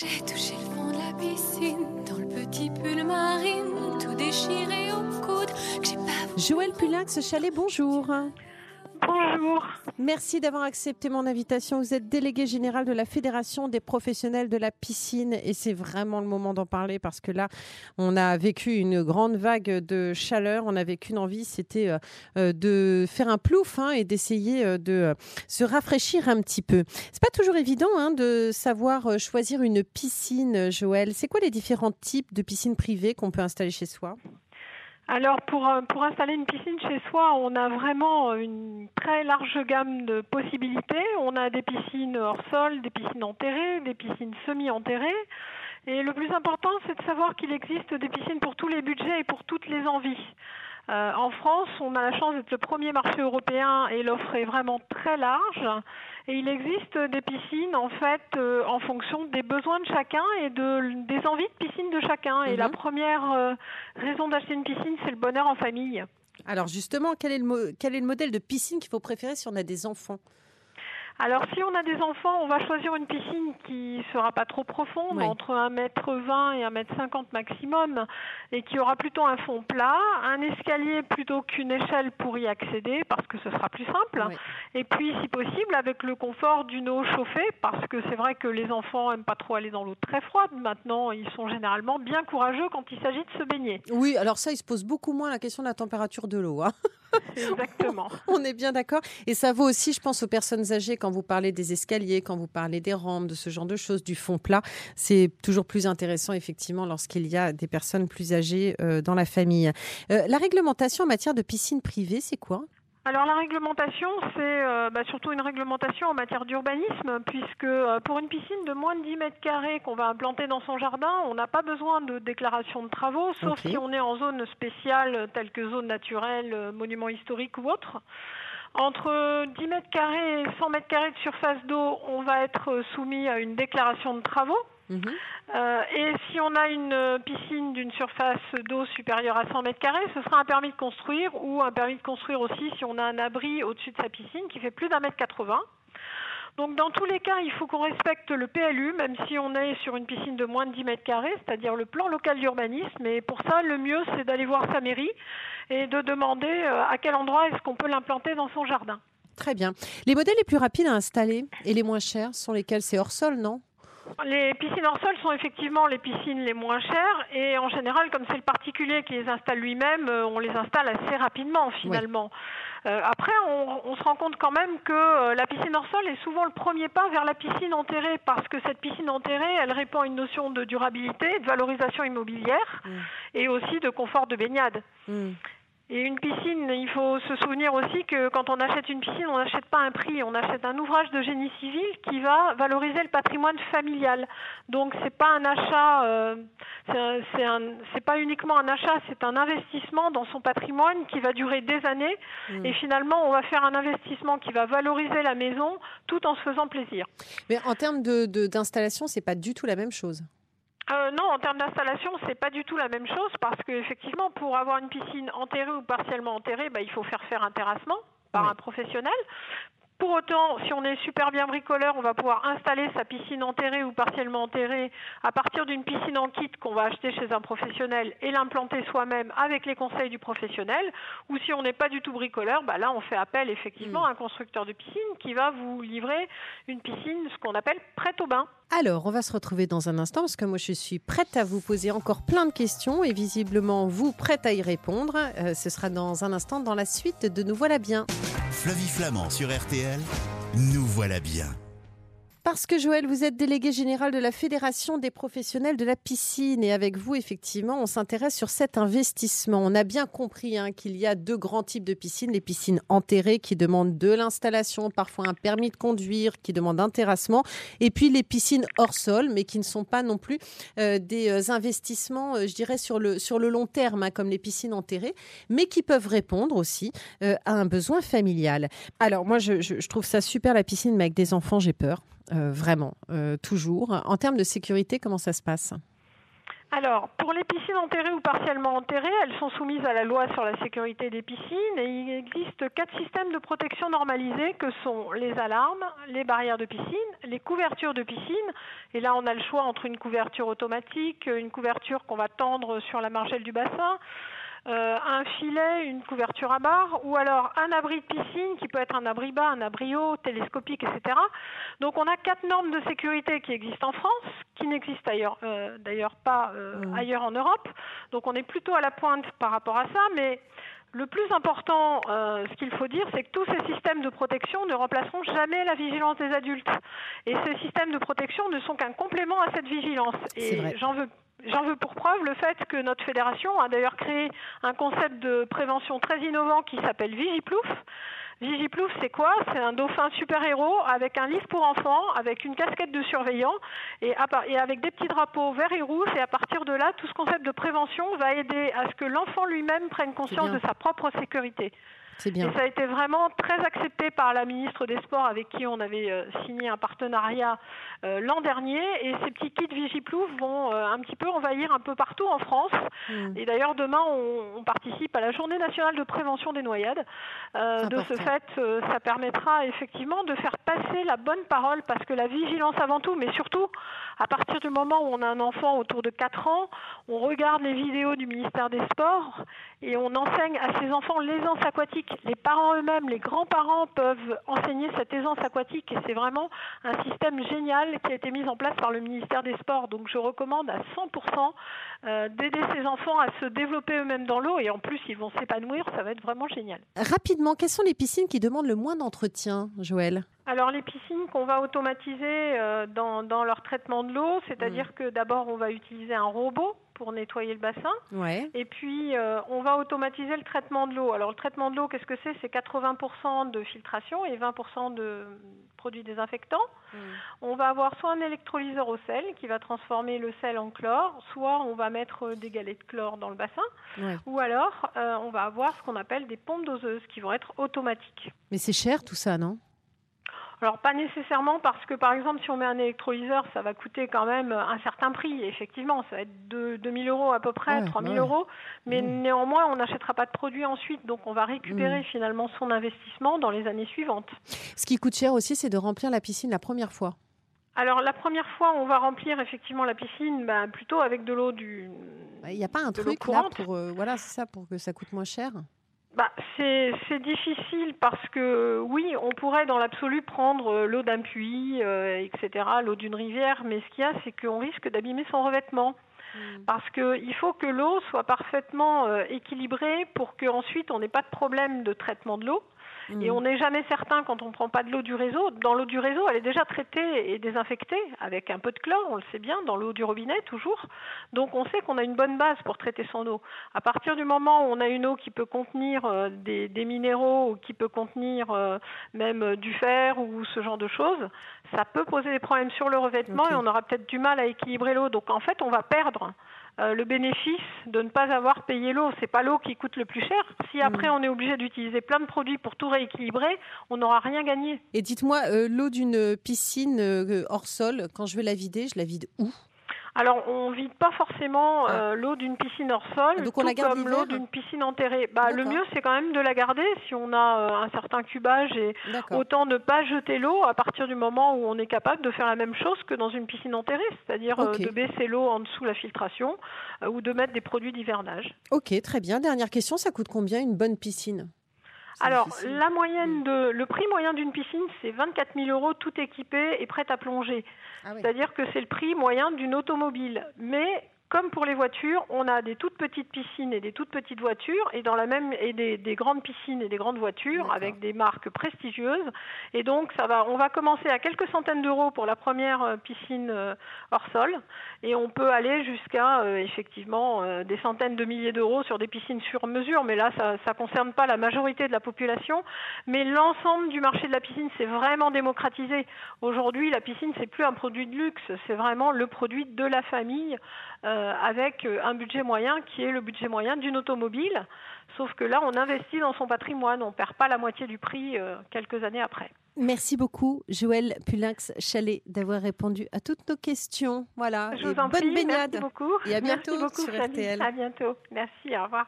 J'ai touché le fond de la piscine, dans le petit pull marine, tout déchiré au coude, que j'ai pas Joël Pulax, Chalet, bonjour. Merci d'avoir accepté mon invitation. Vous êtes délégué général de la Fédération des professionnels de la piscine et c'est vraiment le moment d'en parler parce que là, on a vécu une grande vague de chaleur. On avait qu'une envie, c'était euh, euh, de faire un plouf hein, et d'essayer euh, de se rafraîchir un petit peu. C'est pas toujours évident hein, de savoir choisir une piscine, Joël. C'est quoi les différents types de piscines privées qu'on peut installer chez soi? Alors pour, euh, pour installer une piscine chez soi, on a vraiment une très large gamme de possibilités. On a des piscines hors sol, des piscines enterrées, des piscines semi-enterrées. Et le plus important, c'est de savoir qu'il existe des piscines pour tous les budgets et pour toutes les envies. Euh, en France, on a la chance d'être le premier marché européen et l'offre est vraiment très large. Et il existe des piscines en fait euh, en fonction des besoins de chacun et de, des envies de piscine de chacun. Et Mhm. la première euh, raison d'acheter une piscine, c'est le bonheur en famille. Alors justement, quel est, le mo- quel est le modèle de piscine qu'il faut préférer si on a des enfants? Alors si on a des enfants, on va choisir une piscine qui sera pas trop profonde, Oui. entre 1m20 et 1m50 maximum, et qui aura plutôt un fond plat, un escalier plutôt qu'une échelle pour y accéder, parce que ce sera plus simple. Oui. Et puis, si possible, avec le confort d'une eau chauffée, parce que c'est vrai que les enfants aiment pas trop aller dans l'eau très froide. Maintenant, ils sont généralement bien courageux quand il s'agit de se baigner. Oui, alors ça, il se pose beaucoup moins la question de la température de l'eau. hein. Exactement. On est bien d'accord. Et ça vaut aussi, je pense, aux personnes âgées quand vous parlez des escaliers, quand vous parlez des rampes, de ce genre de choses, du fond plat. C'est toujours plus intéressant, effectivement, lorsqu'il y a des personnes plus âgées euh, dans la famille. Euh, la réglementation en matière de piscine privée, c'est quoi? Alors la réglementation, c'est euh, bah, surtout une réglementation en matière d'urbanisme, puisque euh, pour une piscine de moins de 10 mètres carrés qu'on va implanter dans son jardin, on n'a pas besoin de déclaration de travaux, sauf si on est en zone spéciale, telle que zone naturelle, euh, monument historique ou autre. Entre 10 mètres carrés et 100 mètres carrés de surface d'eau, on va être soumis à une déclaration de travaux. Mhm. Euh, et si on a une piscine d'une surface d'eau supérieure à 100 mètres carrés, ce sera un permis de construire ou un permis de construire aussi si on a un abri au-dessus de sa piscine qui fait plus d'un mètre 80. Donc dans tous les cas, il faut qu'on respecte le PLU, même si on est sur une piscine de moins de 10 mètres carrés, c'est-à-dire le plan local d'urbanisme. Et pour ça, le mieux, c'est d'aller voir sa mairie et de demander euh, à quel endroit est-ce qu'on peut l'implanter dans son jardin. Très bien. Les modèles les plus rapides à installer et les moins chers sont lesquels? C'est hors sol, non? Les piscines hors sol sont effectivement les piscines les moins chères et en général, comme c'est le particulier qui les installe lui-même, euh, on les installe assez rapidement finalement. Euh, après, on, on se rend compte quand même que euh, la piscine hors sol est souvent le premier pas vers la piscine enterrée parce que cette piscine enterrée, elle répond à une notion de durabilité, de valorisation immobilière Mm. et aussi de confort de baignade. Hmm. Et une piscine, il faut se souvenir aussi que quand on achète une piscine, on n'achète pas un prix, on achète un ouvrage de génie civil qui va valoriser le patrimoine familial. Donc c'est pas un achat, euh, c'est un- un- pas uniquement un achat, c'est un investissement dans son patrimoine qui va durer des années. Mm. Et finalement, on va faire un investissement qui va valoriser la maison tout en se faisant plaisir. Mais en termes de- de- d'installation, c'est pas du tout la même chose. Euh, non, en termes d'installation, c'est pas du tout la même chose parce que effectivement, pour avoir une piscine enterrée ou partiellement enterrée, bah, il faut faire faire un terrassement par Oui. un professionnel. Pour autant, si on est super bien bricoleur, on va pouvoir installer sa piscine enterrée ou partiellement enterrée à partir d'une piscine en kit qu'on va acheter chez un professionnel et l'implanter soi-même avec les conseils du professionnel. Ou si on n'est pas du tout bricoleur, bah là on fait appel effectivement à un constructeur de piscine qui va vous livrer une piscine, ce qu'on appelle prête au bain. Alors, on va se retrouver dans un instant parce que moi, je suis prête à vous poser encore plein de questions et visiblement, vous, prête à y répondre. Euh, ce sera dans un instant dans la suite de Nous voilà bien. Flavie Flamand sur RTL, nous voilà bien. Parce que Joël, vous êtes délégué général de la Fédération des professionnels de la piscine et avec vous, effectivement, on s'intéresse sur cet investissement. On a bien compris hein, qu'il y a deux grands types de piscines. Les piscines enterrées qui demandent de l'installation, parfois un permis de conduire, qui demandent un terrassement. Et puis les piscines hors sol, mais qui ne sont pas non plus euh, des euh, investissements, euh, je dirais, sur le, sur le long terme, hein, comme les piscines enterrées, mais qui peuvent répondre aussi à un besoin familial. Alors moi, je- je trouve ça super la piscine, mais avec des enfants, j'ai peur. Euh, vraiment, euh, toujours. En termes de sécurité, comment ça se passe? Alors, pour les piscines enterrées ou partiellement enterrées, elles sont soumises à la loi sur la sécurité des piscines et il existe quatre systèmes de protection normalisés que sont les alarmes, les barrières de piscine, les couvertures de piscine. Et là, on a le choix entre une couverture automatique, une couverture qu'on va tendre sur la margelle du bassin, euh, un filet, une couverture à barre, ou alors un abri de piscine qui peut être un abri bas, un abri haut, télescopique, etc. Donc on a quatre normes de sécurité qui existent en France, qui n'existent ailleurs, euh, d'ailleurs pas euh, mmh. ailleurs en Europe. Donc on est plutôt à la pointe par rapport à ça, mais le plus important, ce qu'il faut dire, c'est que tous ces systèmes de protection ne remplaceront jamais la vigilance des adultes. Et ces systèmes de protection ne sont qu'un complément à cette vigilance. Et j'en veux J'en veux pour preuve le fait que notre fédération a d'ailleurs créé un concept de prévention très innovant qui s'appelle Vigiplouf. Vigiplouf, c'est quoi? C'est un dauphin super-héros avec un livre pour enfants, avec une casquette de surveillant et, avec des petits drapeaux verts et rouges. Et à partir de là, tout ce concept de prévention va aider à ce que l'enfant lui-même prenne conscience de sa propre sécurité. Bien. Et ça a été vraiment très accepté par la ministre des Sports avec qui on avait euh, signé un partenariat euh, l'an dernier. Et ces petits kits Vigiplouf vont euh, un petit peu envahir un peu partout en France. Hmm. Et d'ailleurs, demain, on, participe à la Journée nationale de prévention des noyades. de ce fait, ça permettra effectivement de faire passer la bonne parole parce que la vigilance avant tout, mais surtout à partir du moment où on a un enfant autour de 4 ans, on regarde les vidéos du ministère des Sports et on enseigne à ces enfants l'aisance aquatique. Les parents eux-mêmes, les grands-parents peuvent enseigner cette aisance aquatique et c'est vraiment un système génial qui a été mis en place par le ministère des Sports. Donc je recommande à 100% euh, d'aider ces enfants à se développer eux-mêmes dans l'eau et en plus ils vont s'épanouir, ça va être vraiment génial. Rapidement, quelles sont les piscines qui demandent le moins d'entretien, Joël? Alors les piscines qu'on va automatiser euh, dans, dans, leur traitement de l'eau, c'est-à-dire mm. que d'abord on va utiliser un robot pour nettoyer le bassin. Ouais. Et puis, euh, on va automatiser le traitement de l'eau. Alors, le traitement de l'eau, qu'est-ce que c'est? C'est 80% de filtration et 20% de produits désinfectants. Mm. On va avoir soit un électrolyseur au sel qui va transformer le sel en chlore, soit on va mettre des galets de chlore dans le bassin, ou alors euh, on va avoir ce qu'on appelle des pompes doseuses qui vont être automatiques. Mais c'est cher tout ça, non? Alors pas nécessairement parce que par exemple si on met un électrolyseur, ça va coûter quand même un certain prix. Effectivement, ça va être de 2000 euros à peu près, 3000 euros. Mais néanmoins, on n'achètera pas de produit ensuite, donc on va récupérer mm. finalement son investissement dans les années suivantes. Ce qui coûte cher aussi, c'est de remplir la piscine la première fois. Alors la première fois, on va remplir effectivement la piscine bah, plutôt avec de l'eau du. Il n'y a pas un truc là pour euh, voilà, c'est ça pour que ça coûte moins cher bah, c'est difficile parce que oui, on pourrait dans l'absolu prendre euh, l'eau d'un puits, euh, etc., l'eau d'une rivière, mais ce qu'il y a, c'est qu'on risque d'abîmer son revêtement. Hmm. Parce qu'il faut que l'eau soit parfaitement euh, équilibrée pour qu'ensuite on n'ait pas de problème de traitement de l'eau. Et mm. on n'est jamais certain quand on ne prend pas de l'eau du réseau. Dans l'eau du réseau, elle est déjà traitée et désinfectée avec un peu de chlore, on le sait bien, dans l'eau du robinet toujours. Donc on sait qu'on a une bonne base pour traiter son eau. À partir du moment où on a une eau qui peut contenir euh, des, minéraux ou qui peut contenir euh, même euh, du fer ou ce genre de choses, ça peut poser des problèmes sur le revêtement et on aura peut-être du mal à équilibrer l'eau. Donc en fait, on va perdre euh, le bénéfice de ne pas avoir payé l'eau. C'est pas l'eau qui coûte le plus cher. Si mm. après on est obligé d'utiliser plein de produits pour tout rééquilibrer, on n'aura rien gagné. Et dites-moi, euh, l'eau d'une piscine euh, hors sol, quand je vais la vider, je la vide où? Alors, on vide pas forcément ah. euh, l'eau d'une piscine hors sol, Donc on la garde comme l'eau d'une piscine enterrée. Bah, le mieux, c'est quand même de la garder si on a euh, un certain cubage et autant ne pas jeter l'eau à partir du moment où on est capable de faire la même chose que dans une piscine enterrée, c'est-à-dire euh, de baisser l'eau en dessous la filtration ou de mettre des produits d'hivernage. Ok, très bien. Dernière question, ça coûte combien une bonne piscine? Alors, la moyenne de, le prix moyen d'une piscine, c'est 24 000 euros, tout équipé et prêt à plonger. Ah C'est-à-dire que c'est le prix moyen d'une automobile. Mais comme pour les voitures, on a des toutes petites piscines et des toutes petites voitures, et dans la même et des, des grandes piscines et des grandes voitures avec des marques prestigieuses. Et donc ça va, on va commencer à quelques centaines d'euros pour la première euh, piscine euh, hors sol, et on peut aller jusqu'à euh, effectivement des centaines de milliers d'euros sur des piscines sur mesure. Mais là, ça ne concerne pas la majorité de la population, mais l'ensemble du marché de la piscine s'est vraiment démocratisé. Aujourd'hui, la piscine c'est plus un produit de luxe, c'est vraiment le produit de la famille. Euh, avec euh, un budget moyen qui est le budget moyen d'une automobile. Sauf que là, on investit dans son patrimoine, on ne perd pas la moitié du prix euh, quelques années après. Merci beaucoup, Joël Pulinx-Chalet, d'avoir répondu à toutes nos questions. Voilà. Je vous en bonne prie, baignade. merci beaucoup. Et à bientôt beaucoup, sur. RTL. À bientôt. Merci, au revoir.